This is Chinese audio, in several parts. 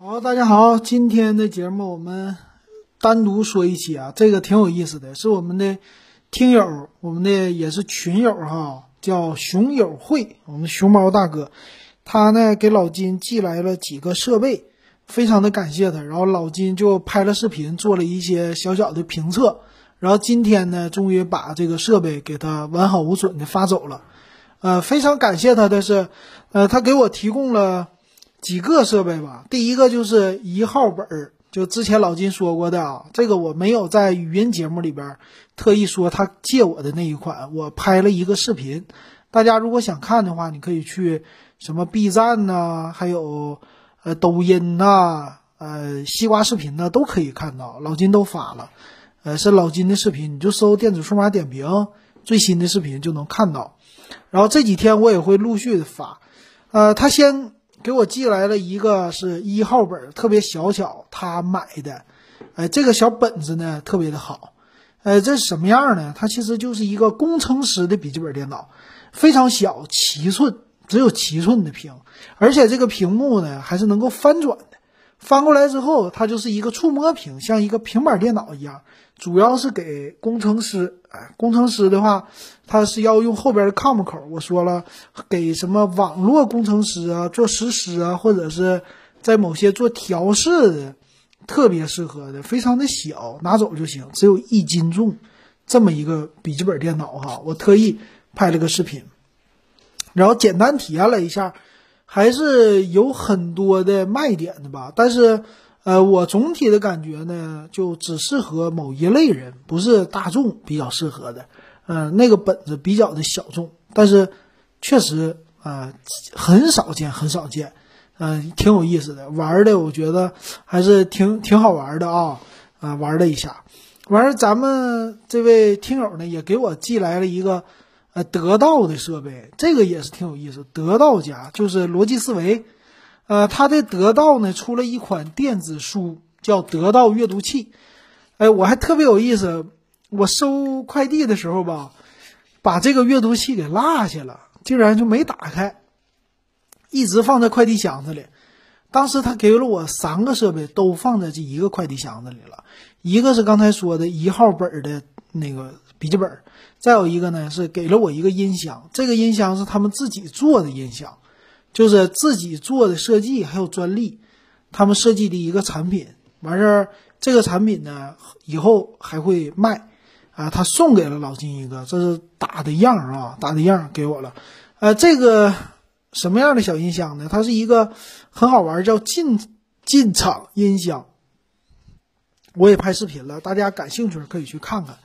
好，大家好，今天的节目我们单独说一期啊，这个挺有意思的，是我们的听友，我们的也是群友哈，叫熊友会，我们熊猫大哥，他呢给老金寄来了几个设备，非常的感谢他，然后老金就拍了视频，做了一些小小的评测，然后今天呢，终于把这个设备给他完好无损的发走了，呃，非常感谢他的是，呃，他给我提供了。几个设备吧，第一个就是一号本儿，就之前老金说过的啊，这个我没有在语音节目里边特意说他借我的那一款，我拍了一个视频，大家如果想看的话，你可以去什么 B 站呐，还有呃抖音呐，呃西瓜视频呢都可以看到，老金都发了，呃是老金的视频，你就搜电子数码点评最新的视频就能看到，然后这几天我也会陆续的发，呃他先。给我寄来了一个是一号本，特别小巧，他买的，哎，这个小本子呢特别的好，呃，这是什么样呢？它其实就是一个工程师的笔记本电脑，非常小，七寸，只有七寸的屏，而且这个屏幕呢还是能够翻转的，翻过来之后它就是一个触摸屏，像一个平板电脑一样。主要是给工程师，哎，工程师的话，他是要用后边的 COM 口。我说了，给什么网络工程师啊，做实施啊，或者是在某些做调试的，特别适合的，非常的小，拿走就行，只有一斤重，这么一个笔记本电脑哈，我特意拍了个视频，然后简单体验了一下，还是有很多的卖点的吧，但是。呃，我总体的感觉呢，就只适合某一类人，不是大众比较适合的。嗯，那个本子比较的小众，但是确实啊，很少见，很少见。嗯，挺有意思的，玩的我觉得还是挺挺好玩的啊啊，玩了一下。完了，咱们这位听友呢，也给我寄来了一个呃得到的设备，这个也是挺有意思。得到家就是逻辑思维。呃，他的得到呢出了一款电子书，叫得到阅读器。哎，我还特别有意思，我收快递的时候吧，把这个阅读器给落下了，竟然就没打开，一直放在快递箱子里。当时他给了我三个设备，都放在这一个快递箱子里了。一个是刚才说的一号本的那个笔记本，再有一个呢是给了我一个音箱，这个音箱是他们自己做的音箱。就是自己做的设计，还有专利，他们设计的一个产品，完事儿这个产品呢，以后还会卖，啊，他送给了老金一个，这是打的样啊，打的样给我了，呃，这个什么样的小音箱呢？它是一个很好玩，叫进进场音箱，我也拍视频了，大家感兴趣可以去看看，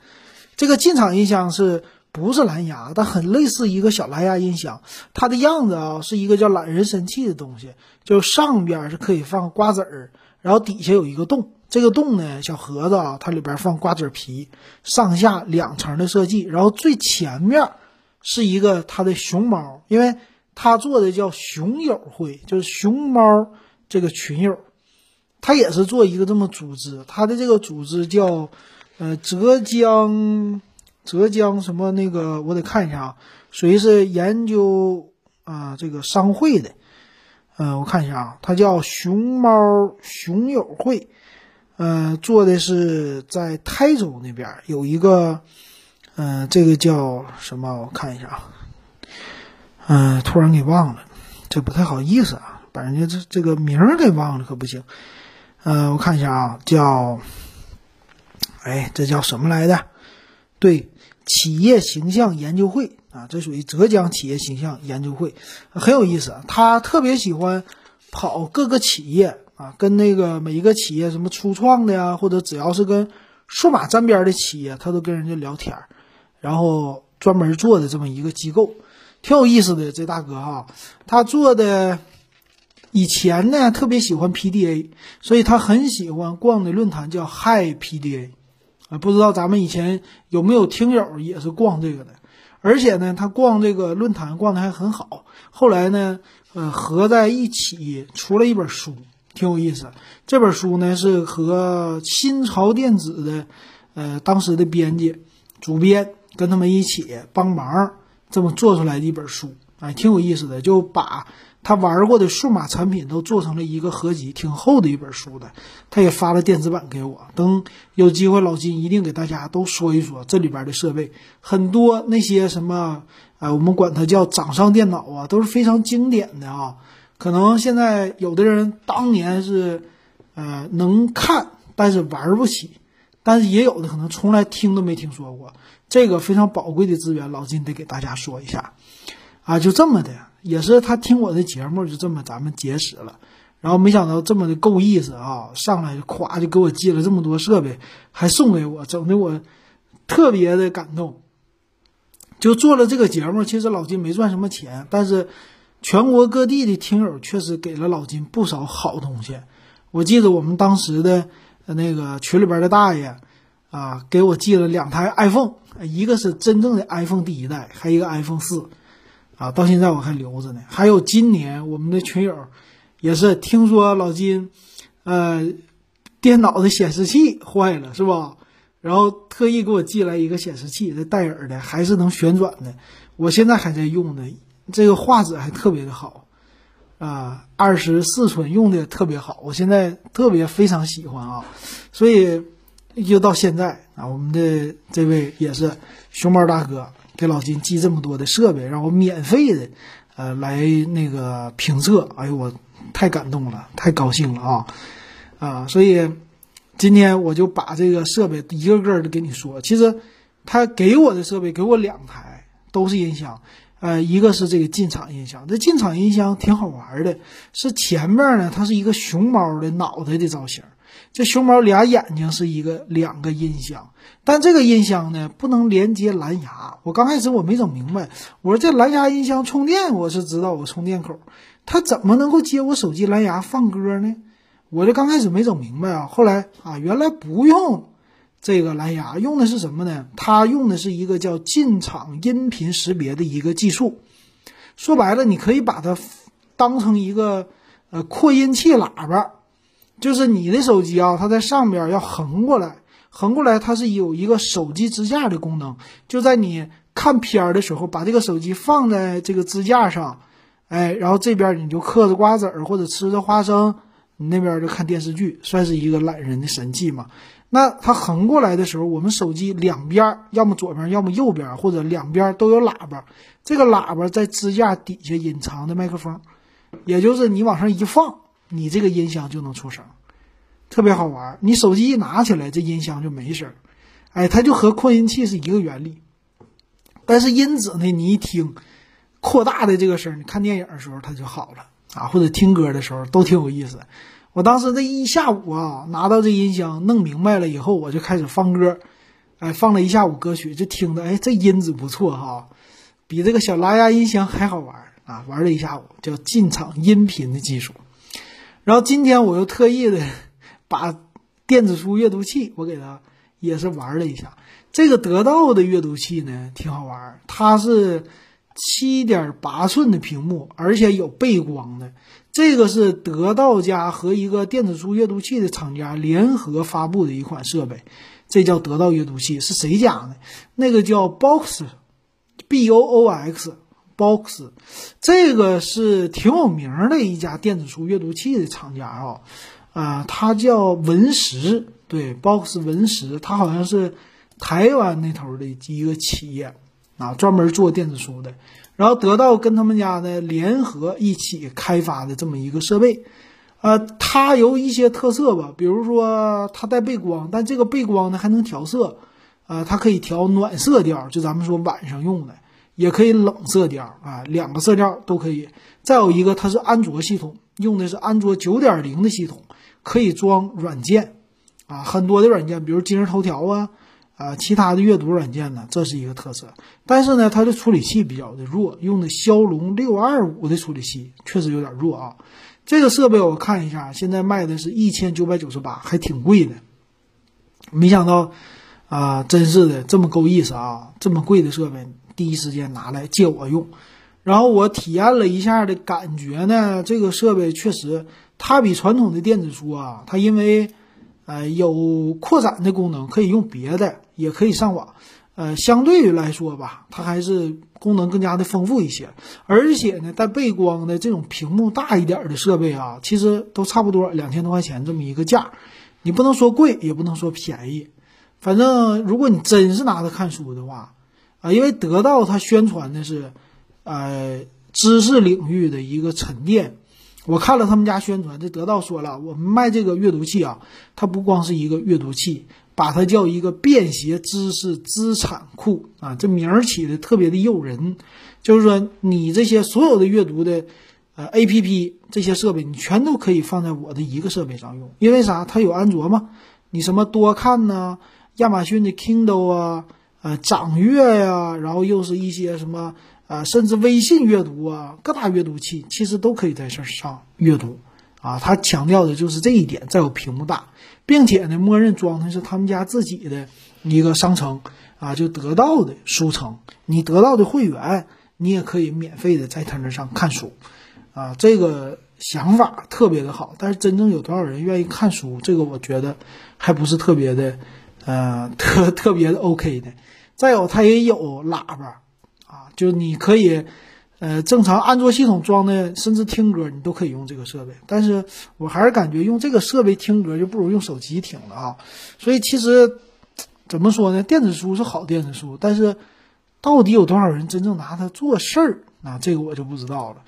这个进场音箱是。不是蓝牙，但很类似一个小蓝牙音响。它的样子啊，是一个叫懒人神器的东西，就上边是可以放瓜子儿，然后底下有一个洞。这个洞呢，小盒子啊，它里边放瓜子皮，上下两层的设计。然后最前面是一个它的熊猫，因为它做的叫熊友会，就是熊猫这个群友，它也是做一个这么组织。它的这个组织叫呃浙江。浙江什么那个我得看一下啊，属于是研究啊这个商会的，嗯，我看一下啊，它叫熊猫熊友会，嗯，做的是在台州那边有一个，嗯，这个叫什么？我看一下啊，嗯，突然给忘了，这不太好意思啊，把人家这这个名儿给忘了可不行，嗯，我看一下啊，叫，哎，这叫什么来的？对。企业形象研究会啊，这属于浙江企业形象研究会，很有意思。他特别喜欢跑各个企业啊，跟那个每一个企业什么初创的呀，或者只要是跟数码沾边的企业，他都跟人家聊天儿，然后专门做的这么一个机构，挺有意思的。这大哥哈，他做的以前呢特别喜欢 PDA，所以他很喜欢逛的论坛叫 Hi PDA。啊，不知道咱们以前有没有听友也是逛这个的，而且呢，他逛这个论坛逛的还很好。后来呢，呃，合在一起出了一本书，挺有意思。这本书呢是和新潮电子的，呃，当时的编辑、主编跟他们一起帮忙这么做出来的一本书，哎，挺有意思的。就把他玩过的数码产品都做成了一个合集，挺厚的一本书的。他也发了电子版给我，等有机会老金一定给大家都说一说这里边的设备，很多那些什么，呃，我们管它叫掌上电脑啊，都是非常经典的啊。可能现在有的人当年是，呃，能看，但是玩不起，但是也有的可能从来听都没听说过。这个非常宝贵的资源，老金得给大家说一下，啊，就这么的，也是他听我的节目，就这么咱们结识了。然后没想到这么的够意思啊，上来就咵就给我寄了这么多设备，还送给我，整的我特别的感动。就做了这个节目，其实老金没赚什么钱，但是。全国各地的听友确实给了老金不少好东西。我记得我们当时的那个群里边的大爷啊，给我寄了两台 iPhone，一个是真正的 iPhone 第一代，还有一个 iPhone 四，啊，到现在我还留着呢。还有今年我们的群友也是听说老金，呃，电脑的显示器坏了是吧？然后特意给我寄来一个显示器，这戴尔的，还是能旋转的，我现在还在用呢。这个画质还特别的好，啊，二十四寸用的特别好，我现在特别非常喜欢啊，所以就到现在啊，我们的这位也是熊猫大哥给老金寄这么多的设备，让我免费的呃来那个评测，哎呦我太感动了，太高兴了啊啊，所以今天我就把这个设备一个个的给你说，其实他给我的设备给我两台都是音响。呃，一个是这个进场音箱，这进场音箱挺好玩的，是前面呢，它是一个熊猫的脑袋的造型，这熊猫俩眼睛是一个两个音箱，但这个音箱呢不能连接蓝牙。我刚开始我没整明白，我说这蓝牙音箱充电我是知道我充电口，它怎么能够接我手机蓝牙放歌呢？我这刚开始没整明白啊，后来啊，原来不用。这个蓝牙用的是什么呢？它用的是一个叫进场音频识别的一个技术。说白了，你可以把它当成一个呃扩音器喇叭，就是你的手机啊，它在上边要横过来，横过来它是有一个手机支架的功能。就在你看片儿的时候，把这个手机放在这个支架上，哎，然后这边你就嗑着瓜子儿或者吃着花生，你那边就看电视剧，算是一个懒人的神器嘛。那它横过来的时候，我们手机两边要么左边，要么右边，或者两边都有喇叭。这个喇叭在支架底下隐藏的麦克风，也就是你往上一放，你这个音箱就能出声，特别好玩。你手机一拿起来，这音箱就没声儿。哎，它就和扩音器是一个原理。但是音质呢，你一听，扩大的这个声，你看电影的时候它就好了啊，或者听歌的时候都挺有意思。我当时这一下午啊，拿到这音箱弄明白了以后，我就开始放歌，哎，放了一下午歌曲，就听着，哎，这音质不错哈，比这个小蓝牙音箱还好玩啊，玩了一下午，叫进场音频的技术。然后今天我又特意的把电子书阅读器，我给它也是玩了一下。这个得到的阅读器呢，挺好玩，它是七点八寸的屏幕，而且有背光的。这个是得到家和一个电子书阅读器的厂家联合发布的一款设备，这叫得到阅读器，是谁家的？那个叫 Box，B O O X，Box，这个是挺有名的一家电子书阅读器的厂家啊，啊，它叫文石，对，Box 文石，它好像是台湾那头的一个企业啊，专门做电子书的。然后得到跟他们家呢联合一起开发的这么一个设备，呃，它有一些特色吧，比如说它带背光，但这个背光呢还能调色，呃，它可以调暖色调，就咱们说晚上用的，也可以冷色调啊，两个色调都可以。再有一个，它是安卓系统，用的是安卓九点零的系统，可以装软件，啊，很多的软件，比如今日头条啊。啊，其他的阅读软件呢，这是一个特色，但是呢，它的处理器比较的弱，用的骁龙六二五的处理器确实有点弱啊。这个设备我看一下，现在卖的是一千九百九十八，还挺贵的。没想到啊，真是的这么够意思啊，这么贵的设备，第一时间拿来借我用。然后我体验了一下的感觉呢，这个设备确实，它比传统的电子书啊，它因为。呃，有扩展的功能，可以用别的，也可以上网。呃，相对于来说吧，它还是功能更加的丰富一些。而且呢，带背光的这种屏幕大一点的设备啊，其实都差不多两千多块钱这么一个价，你不能说贵，也不能说便宜。反正如果你真是拿它看书的话，啊，因为得到它宣传的是，呃，知识领域的一个沉淀。我看了他们家宣传，这得到说了，我们卖这个阅读器啊，它不光是一个阅读器，把它叫一个便携知识资产库啊，这名儿起的特别的诱人。就是说，你这些所有的阅读的呃 A P P 这些设备，你全都可以放在我的一个设备上用，因为啥？它有安卓嘛，你什么多看呢？亚马逊的 Kindle 啊，呃，掌阅呀，然后又是一些什么。啊，甚至微信阅读啊，各大阅读器其实都可以在这上阅读，啊，他强调的就是这一点。再有屏幕大，并且呢，默认装的是他们家自己的一个商城，啊，就得到的书城，你得到的会员，你也可以免费的在他那上看书，啊，这个想法特别的好。但是真正有多少人愿意看书，这个我觉得还不是特别的，呃，特特别的 OK 的。再有，它也有喇叭。啊就是你可以，呃，正常安卓系统装的，甚至听歌你都可以用这个设备。但是我还是感觉用这个设备听歌就不如用手机听了啊。所以其实怎么说呢？电子书是好电子书，但是到底有多少人真正拿它做事儿啊？这个我就不知道了。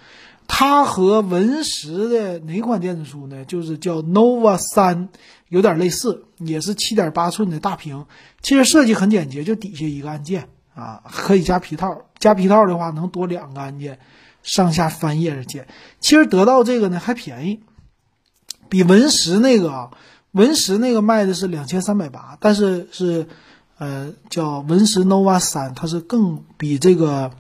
它和文石的哪款电子书呢？就是叫 Nova 三，有点类似，也是七点八寸的大屏。其实设计很简洁，就底下一个按键。啊，可以加皮套，加皮套的话能多两个按键，上下翻页的键。其实得到这个呢还便宜，比文石那个啊，文石那个卖的是两千三百八，但是是，呃，叫文石 Nova 三，它是更比这个，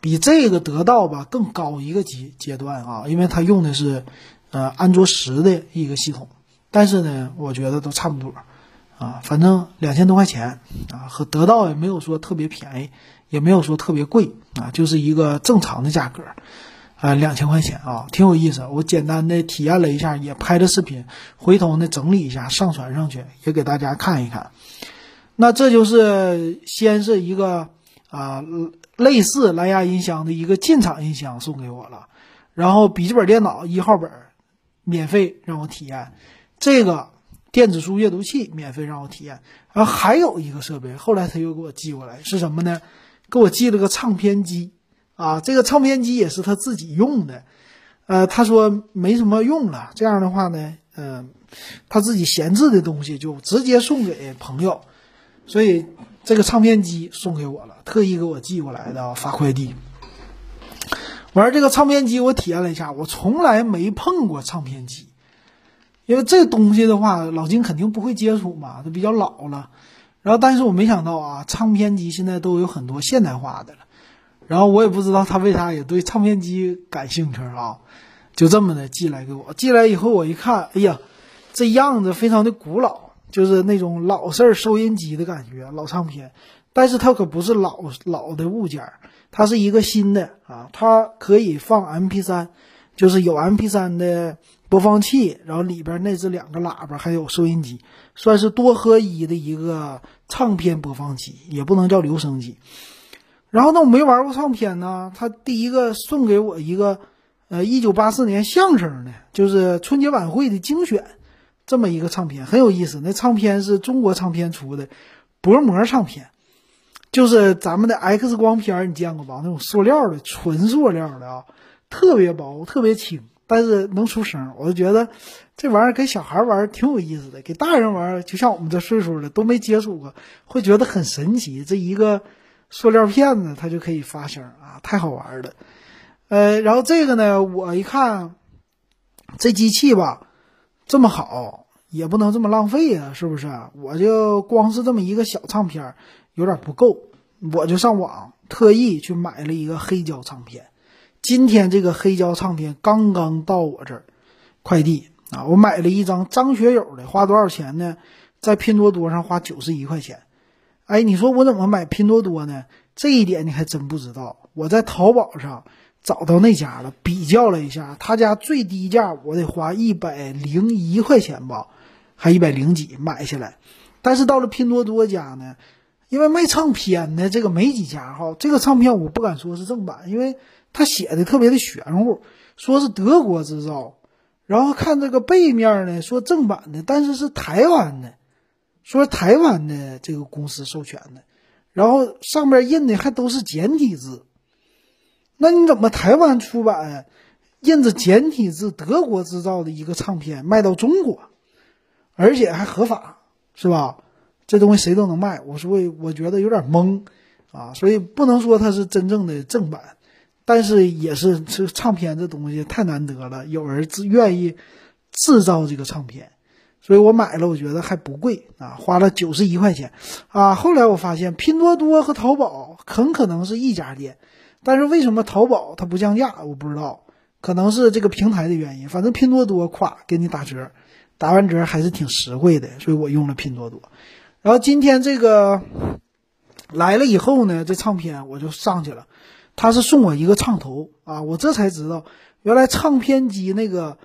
比这个得到吧更高一个阶阶段啊，因为它用的是，呃，安卓十的一个系统，但是呢，我觉得都差不多。啊，反正两千多块钱啊，和得到也没有说特别便宜，也没有说特别贵啊，就是一个正常的价格，啊，两千块钱啊，挺有意思。我简单的体验了一下，也拍了视频，回头呢整理一下上传上去，也给大家看一看。那这就是先是一个啊类似蓝牙音箱的一个进场音箱送给我了，然后笔记本电脑一号本免费让我体验这个。电子书阅读器免费让我体验，然后还有一个设备，后来他又给我寄过来，是什么呢？给我寄了个唱片机，啊，这个唱片机也是他自己用的，呃，他说没什么用了，这样的话呢，嗯，他自己闲置的东西就直接送给朋友，所以这个唱片机送给我了，特意给我寄过来的，发快递。玩这个唱片机，我体验了一下，我从来没碰过唱片机。因为这东西的话，老金肯定不会接触嘛，它比较老了。然后，但是我没想到啊，唱片机现在都有很多现代化的了。然后我也不知道他为啥也对唱片机感兴趣啊，就这么的寄来给我。寄来以后我一看，哎呀，这样子非常的古老，就是那种老式儿收音机的感觉，老唱片。但是它可不是老老的物件，它是一个新的啊，它可以放 MP3，就是有 MP3 的。播放器，然后里边内置两个喇叭，还有收音机，算是多合一的一个唱片播放机，也不能叫留声机。然后呢，我没玩过唱片呢，他第一个送给我一个，呃，一九八四年相声的，就是春节晚会的精选，这么一个唱片，很有意思。那唱片是中国唱片出的薄膜唱片，就是咱们的 X 光片，你见过吧？那种塑料的，纯塑料的啊，特别薄，特别轻。但是能出声，我就觉得这玩意儿给小孩玩挺有意思的，给大人玩就像我们这岁数的都没接触过，会觉得很神奇。这一个塑料片子它就可以发声啊，太好玩了。呃，然后这个呢，我一看这机器吧这么好，也不能这么浪费啊，是不是？我就光是这么一个小唱片有点不够，我就上网特意去买了一个黑胶唱片。今天这个黑胶唱片刚刚到我这儿，快递啊！我买了一张张学友的，花多少钱呢？在拼多多上花九十一块钱。哎，你说我怎么买拼多多呢？这一点你还真不知道。我在淘宝上找到那家了，比较了一下，他家最低价我得花一百零一块钱吧，还一百零几买下来。但是到了拼多多家呢，因为卖唱片的这个没几家哈，这个唱片我不敢说是正版，因为他写的特别的玄乎，说是德国制造，然后看这个背面呢，说正版的，但是是台湾的，说台湾的这个公司授权的，然后上面印的还都是简体字，那你怎么台湾出版印着简体字德国制造的一个唱片卖到中国，而且还合法，是吧？这东西谁都能卖，我说我觉得有点懵啊，所以不能说它是真正的正版，但是也是这唱片这东西太难得了，有人自愿意制造这个唱片，所以我买了，我觉得还不贵啊，花了九十一块钱啊。后来我发现拼多多和淘宝很可能是一家店，但是为什么淘宝它不降价，我不知道，可能是这个平台的原因。反正拼多多咵给你打折，打完折还是挺实惠的，所以我用了拼多多。然后今天这个来了以后呢，这唱片我就上去了，他是送我一个唱头啊，我这才知道原来唱片机那个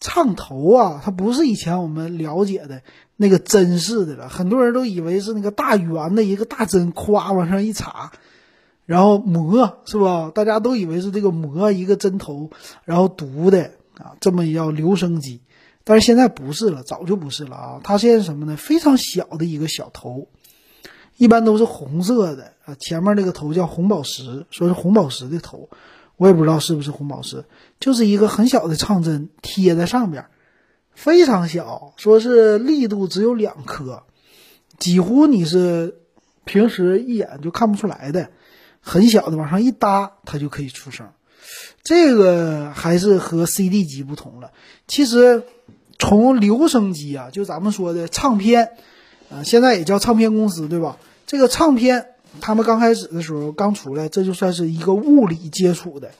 唱头啊，它不是以前我们了解的那个针式的了，很多人都以为是那个大圆的一个大针，咵往上一插，然后磨是吧？大家都以为是这个磨一个针头，然后读的啊，这么一叫留声机。但是现在不是了，早就不是了啊！它现在什么呢？非常小的一个小头，一般都是红色的啊。前面那个头叫红宝石，说是红宝石的头，我也不知道是不是红宝石，就是一个很小的唱针贴在上边，非常小，说是力度只有两颗，几乎你是平时一眼就看不出来的，很小的往上一搭，它就可以出声。这个还是和 CD 机不同了，其实。从留声机啊，就咱们说的唱片，啊，现在也叫唱片公司，对吧？这个唱片，他们刚开始的时候刚出来，这就算是一个物理接触的，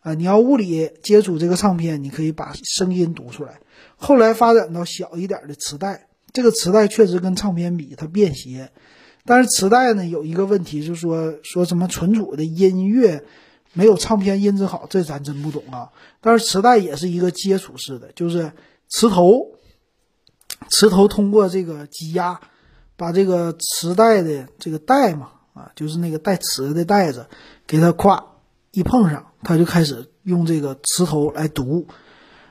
啊，你要物理接触这个唱片，你可以把声音读出来。后来发展到小一点的磁带，这个磁带确实跟唱片比它便携，但是磁带呢有一个问题，就是说说什么存储的音乐没有唱片音质好，这咱真不懂啊。但是磁带也是一个接触式的，就是。磁头，磁头通过这个挤压，把这个磁带的这个带嘛，啊，就是那个带磁的袋子，给它咵一碰上，它就开始用这个磁头来读。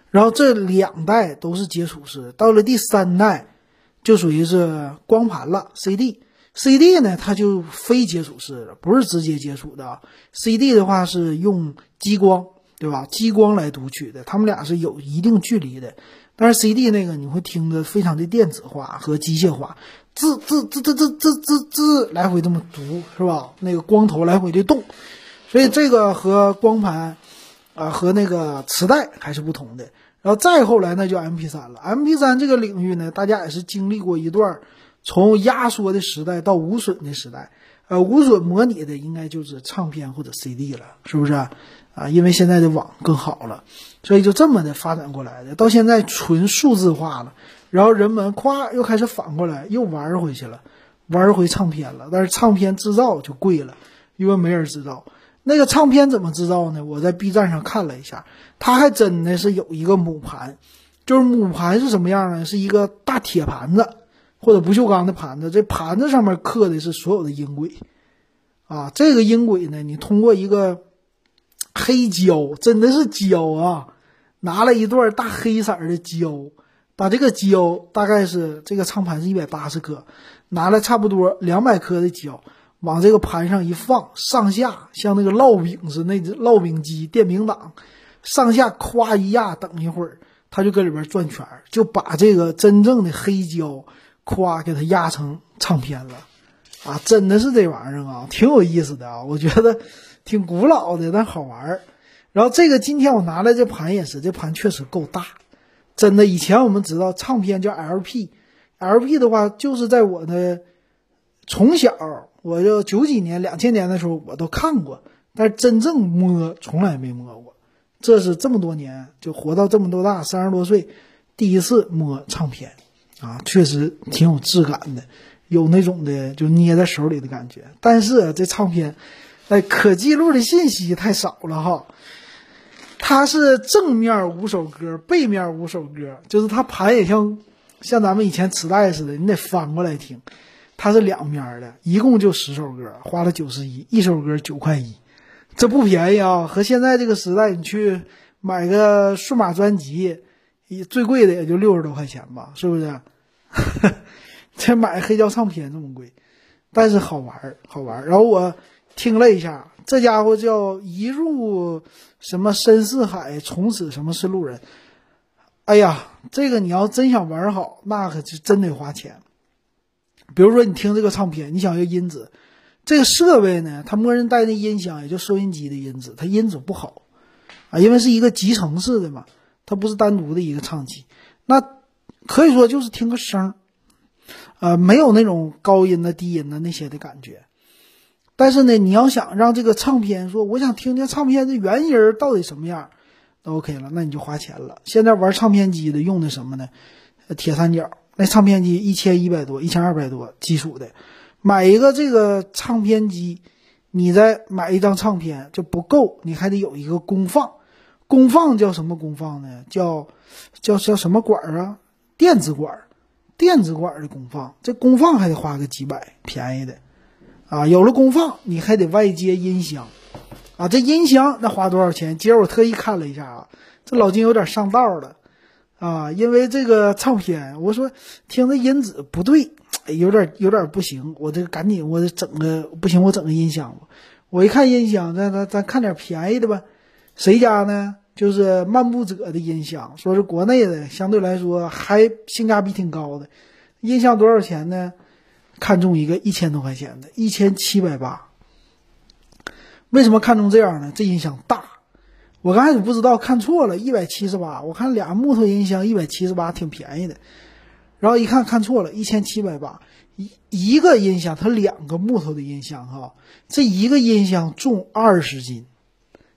然后这两代都是接触式，到了第三代就属于是光盘了。CD，CD 呢，它就非接触式的，不是直接接触的。CD 的话是用激光，对吧？激光来读取的，它们俩是有一定距离的。但是 CD 那个你会听着非常的电子化和机械化，滋滋滋滋滋滋滋来回这么读是吧？那个光头来回的动，所以这个和光盘啊和那个磁带还是不同的。然后再后来那就 MP3 了，MP3 这个领域呢，大家也是经历过一段从压缩的时代到无损的时代。呃，无损模拟的应该就是唱片或者 CD 了，是不是啊啊？因为现在的网更好了，所以就这么的发展过来的。到现在纯数字化了，然后人们咵又开始反过来又玩回去了，玩回唱片了。但是唱片制造就贵了，因为没人制造。那个唱片怎么制造呢？我在 B 站上看了一下，它还真的是有一个母盘，就是母盘是什么样呢？是一个大铁盘子。或者不锈钢的盘子，这盘子上面刻的是所有的音轨，啊，这个音轨呢，你通过一个黑胶，真的是胶啊，拿了一段大黑色的胶，把这个胶大概是这个唱盘是一百八十克，拿了差不多两百克的胶，往这个盘上一放，上下像那个烙饼似的，那烙饼机、电饼铛，上下咵一压，等一会儿，它就搁里边转圈，就把这个真正的黑胶。咵，给它压成唱片了，啊，真的是这玩意儿啊，挺有意思的啊，我觉得挺古老的，但好玩儿。然后这个今天我拿来这盘也是，这盘确实够大，真的。以前我们知道唱片叫 LP，LP 的话就是在我的从小，我就九几年、两千年的时候我都看过，但是真正摸从来没摸过。这是这么多年就活到这么多大，三十多岁，第一次摸唱片。啊，确实挺有质感的，有那种的就捏在手里的感觉。但是这唱片，哎，可记录的信息太少了哈。它是正面五首歌，背面五首歌，就是它盘也像像咱们以前磁带似的，你得翻过来听。它是两面的，一共就十首歌，花了九十一，一首歌九块一，这不便宜啊！和现在这个时代，你去买个数码专辑，最贵的也就六十多块钱吧，是不是？这买黑胶唱片这么贵，但是好玩好玩然后我听了一下，这家伙叫一入什么深似海，从此什么是路人。哎呀，这个你要真想玩好，那可就真得花钱。比如说，你听这个唱片，你想要音质，这个设备呢，它默认带的音响也就收音机的音质，它音质不好啊，因为是一个集成式的嘛，它不是单独的一个唱机，那可以说就是听个声儿，呃，没有那种高音的、低音的那些的感觉。但是呢，你要想让这个唱片说，我想听听唱片的原音到底什么样，那 OK 了，那你就花钱了。现在玩唱片机的用的什么呢？铁三角。那唱片机一千一百多，一千二百多，基础的，买一个这个唱片机，你再买一张唱片就不够，你还得有一个功放，功放叫什么功放呢？叫叫叫什么管啊？电子管，电子管的功放，这功放还得花个几百，便宜的，啊，有了功放，你还得外接音箱，啊，这音箱那花多少钱？今儿我特意看了一下啊，这老金有点上道了。啊，因为这个唱片，我说听着音质不对，有点有点不行，我这赶紧我得整个不行，我整个音箱吧。我一看音箱，咱咱咱看点便宜的吧。谁家呢？就是漫步者的音箱，说是国内的，相对来说还性价比挺高的。音箱多少钱呢？看中一个一千多块钱的，一千七百八。为什么看中这样呢？这音响大。我刚开始不知道，看错了，一百七十八。我看俩木头音箱一百七十八，挺便宜的。然后一看看错了，一千七百八。一一个音箱，它两个木头的音箱哈，这一个音箱重二十斤。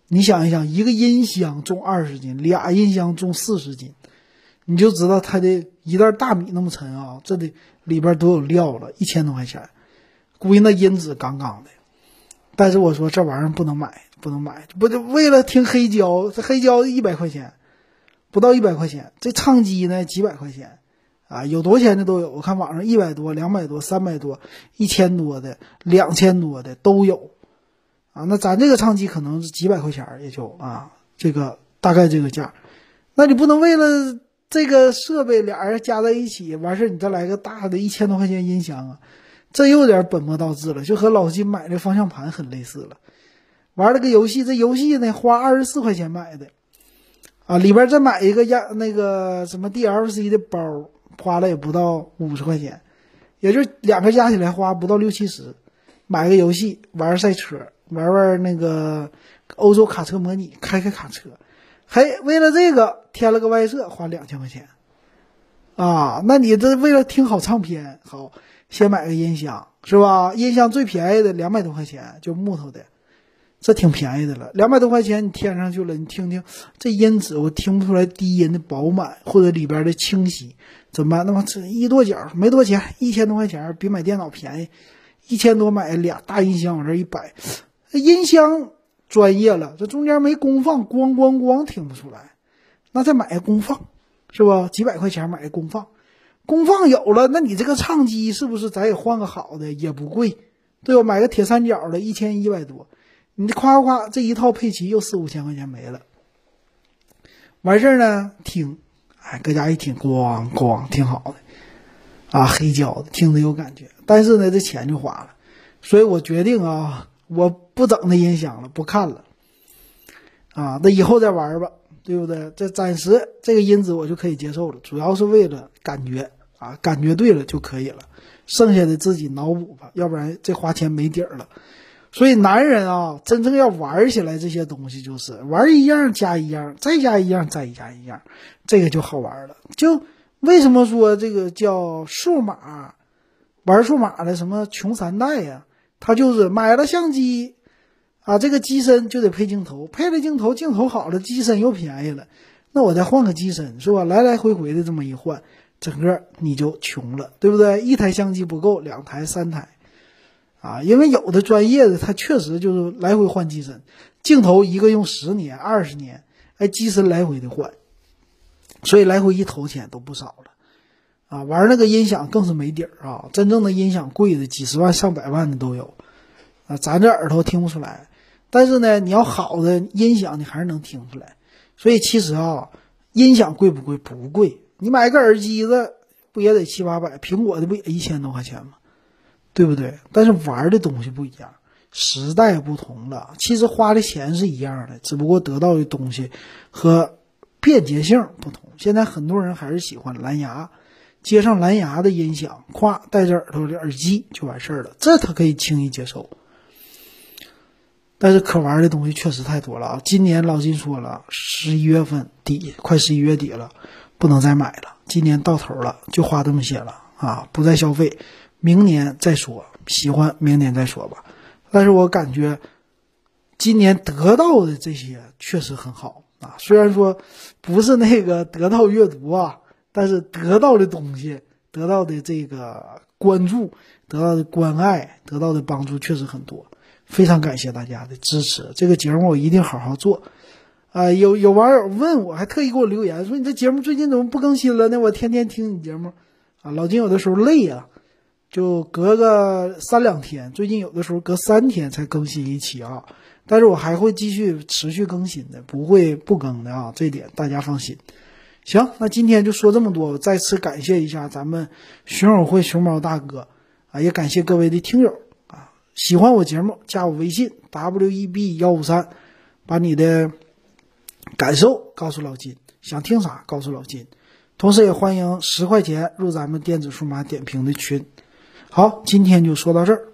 你想一想，一个音箱重二十斤，俩音箱重四十斤，你就知道它的一袋大米那么沉啊！这得里边都有料了，一千多块钱，估计那音质杠杠的。但是我说这玩意儿不能买。不能买，不就为了听黑胶？这黑胶一百块钱，不到一百块钱。这唱机呢，几百块钱，啊，有多钱的都有。我看网上一百多、两百多、三百多、一千多的、两千多的都有，啊，那咱这个唱机可能是几百块钱也就啊，这个大概这个价。那你不能为了这个设备俩人加在一起完事儿，你再来个大的一千多块钱音箱啊，这又有点本末倒置了，就和老金买的方向盘很类似了。玩了个游戏，这游戏呢花二十四块钱买的，啊，里边再买一个压那个什么 DLC 的包，花了也不到五十块钱，也就两个加起来花不到六七十，买个游戏玩赛车，玩玩那个欧洲卡车模拟，开开卡车，嘿，为了这个添了个外设，花两千块钱，啊，那你这为了听好唱片，好，先买个音箱是吧？音箱最便宜的两百多块钱，就木头的。这挺便宜的了，两百多块钱你添上去了，你听听这音质，我听不出来低音的饱满或者里边的清晰，怎么办？那么这一跺脚没多钱，一千多块钱比买电脑便宜，一千多买俩大音箱往这一摆，音箱专业了，这中间没功放，咣咣咣听不出来，那再买个功放，是不？几百块钱买个功放，功放有了，那你这个唱机是不是咱也换个好的，也不贵，对吧？买个铁三角的，一千一百多。你夸夸这一套配齐又四五千块钱没了，完事儿呢听，哎，搁家一听，咣咣挺好的，啊，黑胶的听着有感觉，但是呢这钱就花了，所以我决定啊，我不整那音响了，不看了，啊，那以后再玩吧，对不对？这暂时这个音质我就可以接受了，主要是为了感觉啊，感觉对了就可以了，剩下的自己脑补吧，要不然这花钱没底儿了。所以男人啊，真正要玩起来这些东西，就是玩一样加一样，再加一样再加一样，这个就好玩了。就为什么说这个叫数码玩数码的什么穷三代呀？他就是买了相机啊，这个机身就得配镜头，配了镜头，镜头好了，机身又便宜了，那我再换个机身是吧？来来回回的这么一换，整个你就穷了，对不对？一台相机不够，两台、三台。啊，因为有的专业的他确实就是来回换机身，镜头一个用十年、二十年，哎，机身来回的换，所以来回一投钱都不少了，啊，玩那个音响更是没底儿啊！真正的音响贵的几十万上百万的都有，啊，咱这耳朵听不出来。但是呢，你要好的音响，你还是能听出来。所以其实啊，音响贵不贵？不贵。你买个耳机子不也得七八百？苹果的不也一千多块钱吗？对不对？但是玩的东西不一样，时代不同了。其实花的钱是一样的，只不过得到的东西和便捷性不同。现在很多人还是喜欢蓝牙。接上蓝牙的音响，咵戴着耳朵的耳机就完事儿了，这他可以轻易接受。但是可玩的东西确实太多了啊！今年老金说了，十一月份底，快十一月底了，不能再买了。今年到头了，就花这么些了啊！不再消费，明年再说。喜欢明年再说吧。但是我感觉今年得到的这些确实很好啊，虽然说不是那个得到阅读啊。但是得到的东西，得到的这个关注，得到的关爱，得到的帮助确实很多，非常感谢大家的支持。这个节目我一定好好做。啊，有有网友问我，还特意给我留言说：“你这节目最近怎么不更新了呢？我天天听你节目。”啊，老金有的时候累呀，就隔个三两天，最近有的时候隔三天才更新一期啊。但是我还会继续持续更新的，不会不更的啊，这点大家放心。行，那今天就说这么多。再次感谢一下咱们熊友会熊猫大哥啊，也感谢各位的听友。喜欢我节目，加我微信 w e b 幺五三，把你的感受告诉老金，想听啥告诉老金。同时也欢迎十块钱入咱们电子数码点评的群。好，今天就说到这儿。